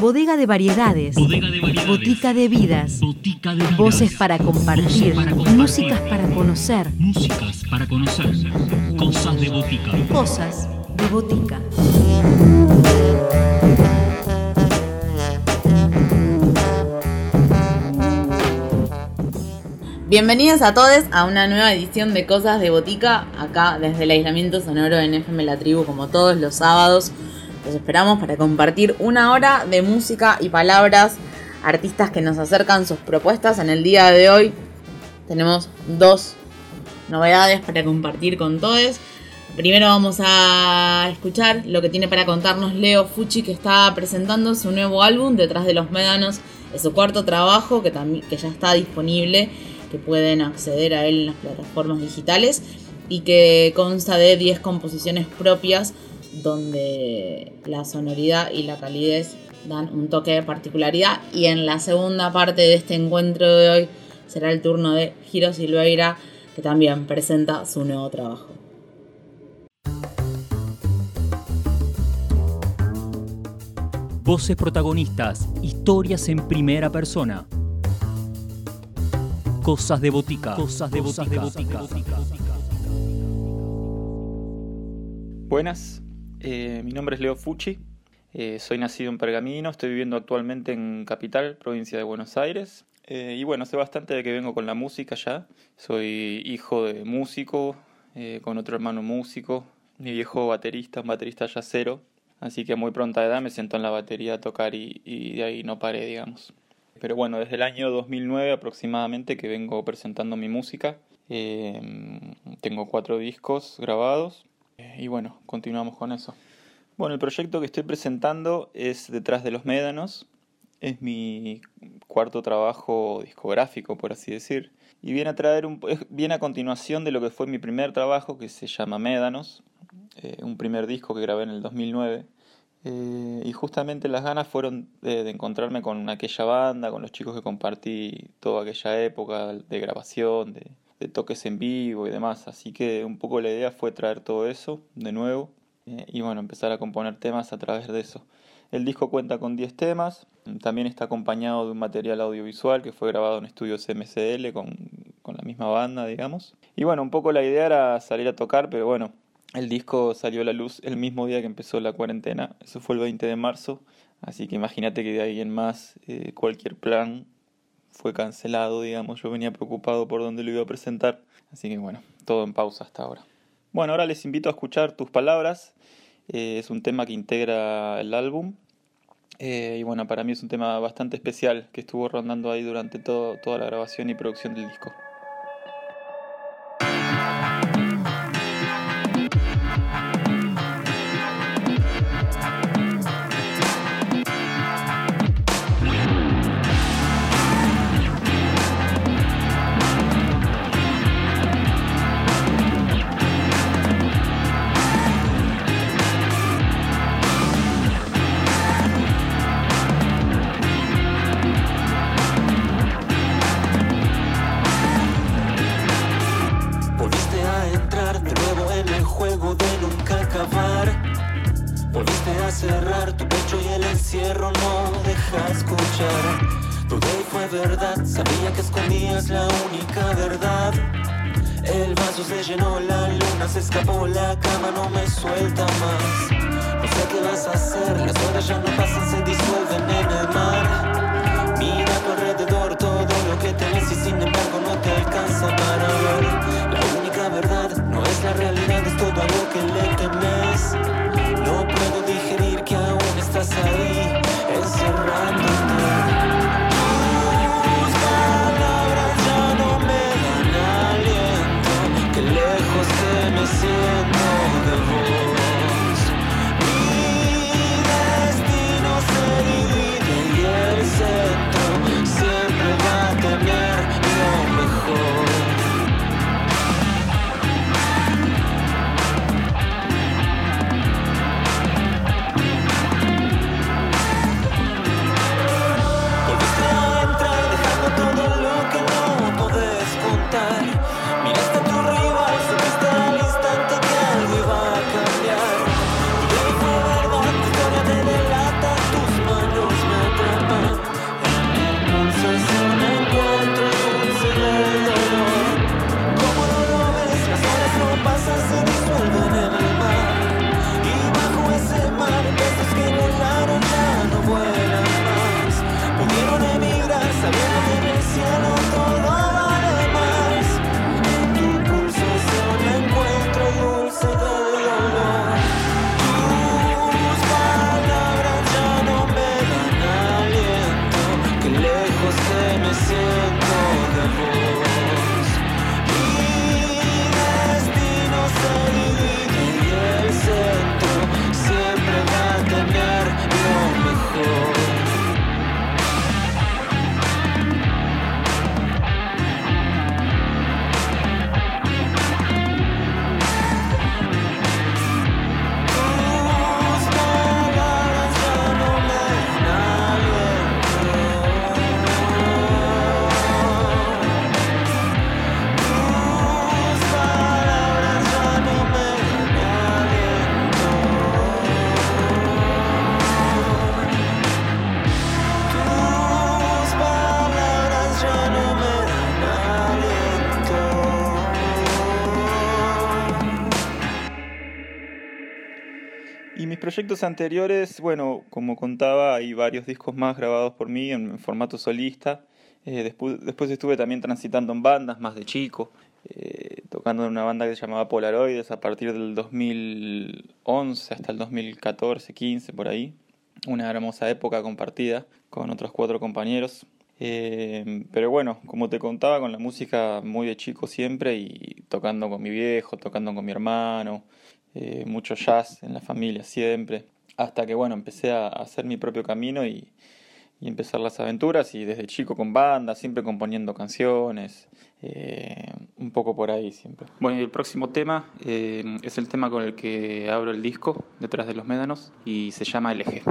Bodega de variedades. Bodega de variedades. Botica de vidas. Botica de vidas. Voces para compartir. Voces para compartir. Músicas para conocer. Músicas para conocer. Cosas de botica. Cosas de botica. Bienvenidos a todos a una nueva edición de Cosas de Botica, acá desde el aislamiento sonoro en FM La Tribu, como todos los sábados. Los esperamos para compartir una hora de música y palabras, artistas que nos acercan sus propuestas. En el día de hoy tenemos dos novedades para compartir con todos. Primero vamos a escuchar lo que tiene para contarnos Leo Fucci, que está presentando su nuevo álbum, Detrás de los Médanos. Es su cuarto trabajo, que, que ya está disponible, que pueden acceder a él en las plataformas digitales, y que consta de 10 composiciones propias, donde la sonoridad y la calidez dan un toque de particularidad. Y en la segunda parte de este encuentro de hoy será el turno de Giro Silveira, que también presenta su nuevo trabajo. Voces protagonistas. Historias en primera persona. Cosas de botica. Cosas de botica. Buenas, eh, mi nombre es Leo Fucci, eh, soy nacido en Pergamino, estoy viviendo actualmente en Capital, provincia de Buenos Aires. Eh, y bueno, hace bastante de que vengo con la música ya. Soy hijo de músico, eh, con otro hermano músico, mi viejo baterista, un baterista yacero. Así que a muy pronta edad me sentó en la batería a tocar y, y de ahí no paré, digamos. Pero bueno, desde el año 2009 aproximadamente que vengo presentando mi música. Eh, tengo cuatro discos grabados y bueno, continuamos con eso. Bueno, el proyecto que estoy presentando es Detrás de los Médanos. Es mi cuarto trabajo discográfico, por así decir. Y viene a traer un, viene a continuación de lo que fue mi primer trabajo, que se llama Médanos. eh, un primer disco que grabé en el 2009. Eh, y justamente las ganas fueron de, de encontrarme con aquella banda, con los chicos que compartí toda aquella época de grabación, de, de toques en vivo y demás. Así que un poco la idea fue traer todo eso de nuevo eh, y bueno, empezar a componer temas a través de eso. El disco cuenta con 10 temas, también está acompañado de un material audiovisual que fue grabado en estudios MCL con, con la misma banda, digamos. Y bueno, un poco la idea era salir a tocar, pero bueno, el disco salió a la luz el mismo día que empezó la cuarentena, eso fue el 20 de marzo, así que imagínate que de ahí en más eh, cualquier plan fue cancelado, digamos, yo venía preocupado por dónde lo iba a presentar, así que bueno, todo en pausa hasta ahora. Bueno, ahora les invito a escuchar tus palabras, eh, es un tema que integra el álbum, eh, y bueno, para mí es un tema bastante especial que estuvo rondando ahí durante todo, toda la grabación y producción del disco. Encierro no deja escuchar. Dudé y fue verdad, sabía que escondías la única verdad. El vaso se llenó, la luna se escapó, la cama no me suelta más. No sé qué vas a hacer, las horas ya no pasan, se disuelven en el mar. Mira a tu alrededor todo lo que tenés y sin embargo no te alcanza para ver. La única verdad no es la realidad, es todo algo que le temes. Proyectos anteriores, bueno, como contaba, hay varios discos más grabados por mí en, formato solista. Eh, después, después estuve también transitando en bandas más de chico, eh, tocando en una banda que se llamaba Polaroides a partir del 2011 hasta el 2014, 15 por ahí. Una hermosa época compartida con otros cuatro compañeros. Eh, pero bueno, como te contaba, con la música muy de chico siempre y tocando con mi viejo, tocando con mi hermano, eh, mucho jazz en la familia siempre, hasta que bueno, empecé a hacer mi propio camino y, empezar las aventuras y desde chico con banda, siempre componiendo canciones, eh, un poco por ahí siempre. Bueno, y el próximo tema eh, es el tema con el que abro el disco, Detrás de los Médanos, y se llama El Eje.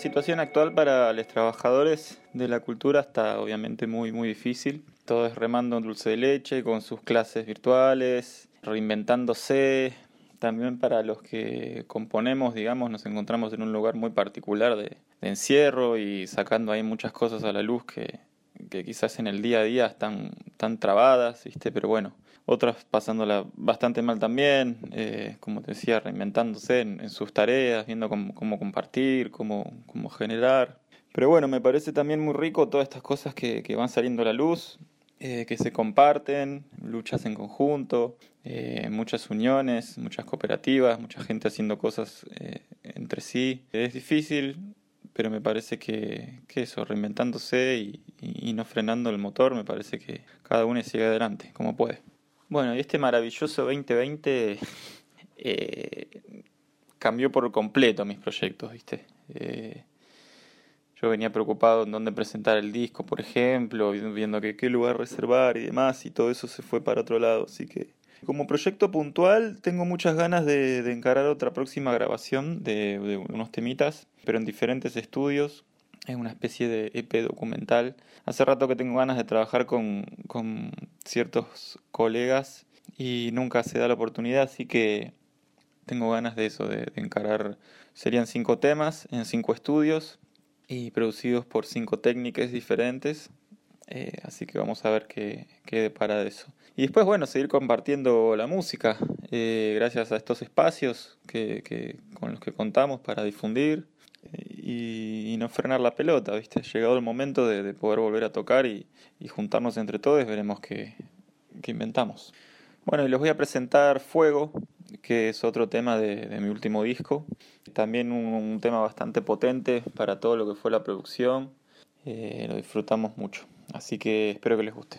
Situación actual para los trabajadores de la cultura está obviamente muy, muy difícil. Todo es remando en dulce de leche, con sus clases virtuales, reinventándose. También para los que componemos, digamos, nos encontramos en un lugar muy particular de, encierro y sacando ahí muchas cosas a la luz que, que quizás en el día a día están, están trabadas, ¿viste? Pero bueno, otras pasándola bastante mal también, eh, como te decía, reinventándose en, en sus tareas, viendo cómo, cómo compartir, cómo, cómo generar. Pero bueno, me parece también muy rico todas estas cosas que, que van saliendo a la luz, eh, que se comparten, luchas en conjunto, eh, muchas uniones, muchas cooperativas, mucha gente haciendo cosas eh, entre sí. Es difícil, pero me parece que, que eso, reinventándose y, y, no frenando el motor, me parece que cada uno sigue adelante como puede. Bueno, y este maravilloso 2020 eh, cambió por completo mis proyectos, ¿viste? Eh, yo venía preocupado en dónde presentar el disco, por ejemplo, viendo que qué lugar reservar y demás, y todo eso se fue para otro lado, así que como proyecto puntual tengo muchas ganas de, de encarar otra próxima grabación de, de, unos temitas, pero en diferentes estudios. Es una especie de EP documental. Hace rato que tengo ganas de trabajar con, con ciertos colegas y nunca se da la oportunidad, así que tengo ganas de eso, de, encarar. Serían cinco temas en cinco estudios y producidos por cinco técnicas diferentes. Eh, así que vamos a ver qué, qué depara de eso. Y después, bueno, seguir compartiendo la música, eh, gracias a estos espacios que, que, con los que contamos para difundir eh, y, no frenar la pelota, ¿viste? Llegado el momento de, de poder volver a tocar y, y, juntarnos entre todos, veremos qué, qué inventamos. Bueno, y les voy a presentar Fuego, que es otro tema de, mi último disco. También un, un, tema bastante potente para todo lo que fue la producción. Eh, lo disfrutamos mucho. Así que espero que les guste.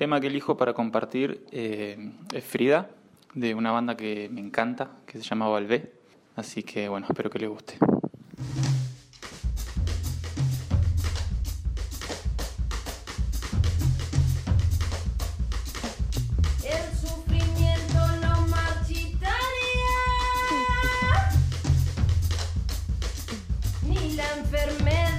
tema que elijo para compartir eh, es Frida, de una banda que me encanta, que se llama Valvé. Así que bueno, espero que les guste. enfermedad.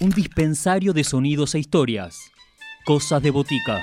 un dispensario de sonidos e historias. Cosas de botica.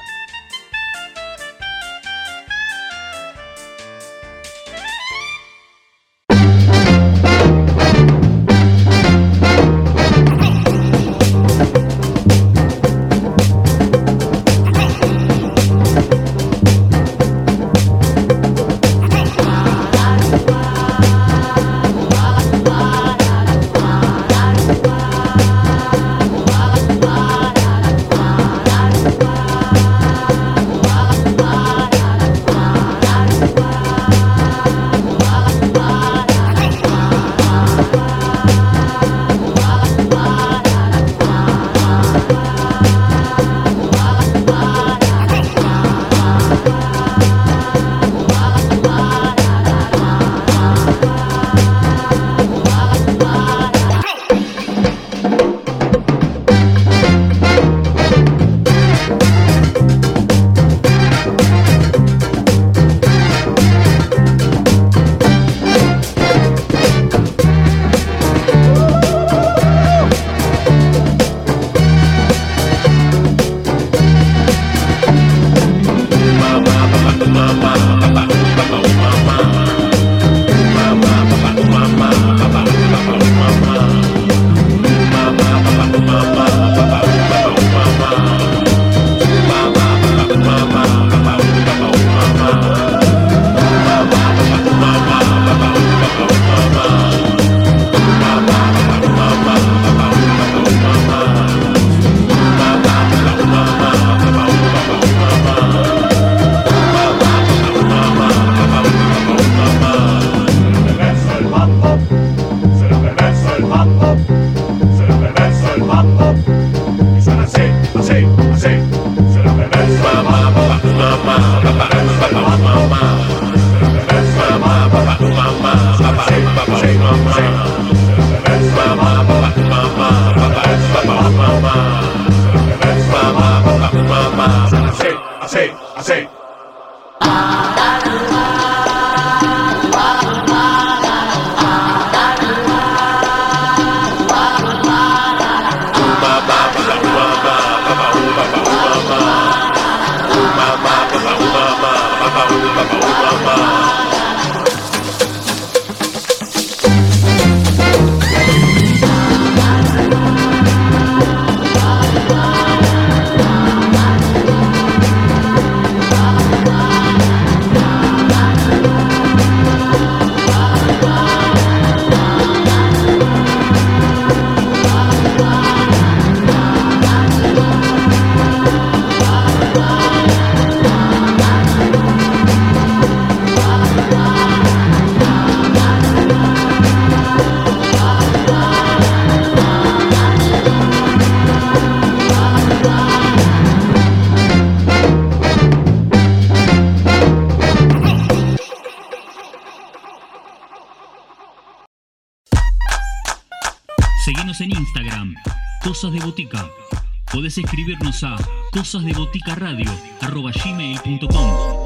De Botica. Podés escribirnos a cosasdeboticaradio.gmail.com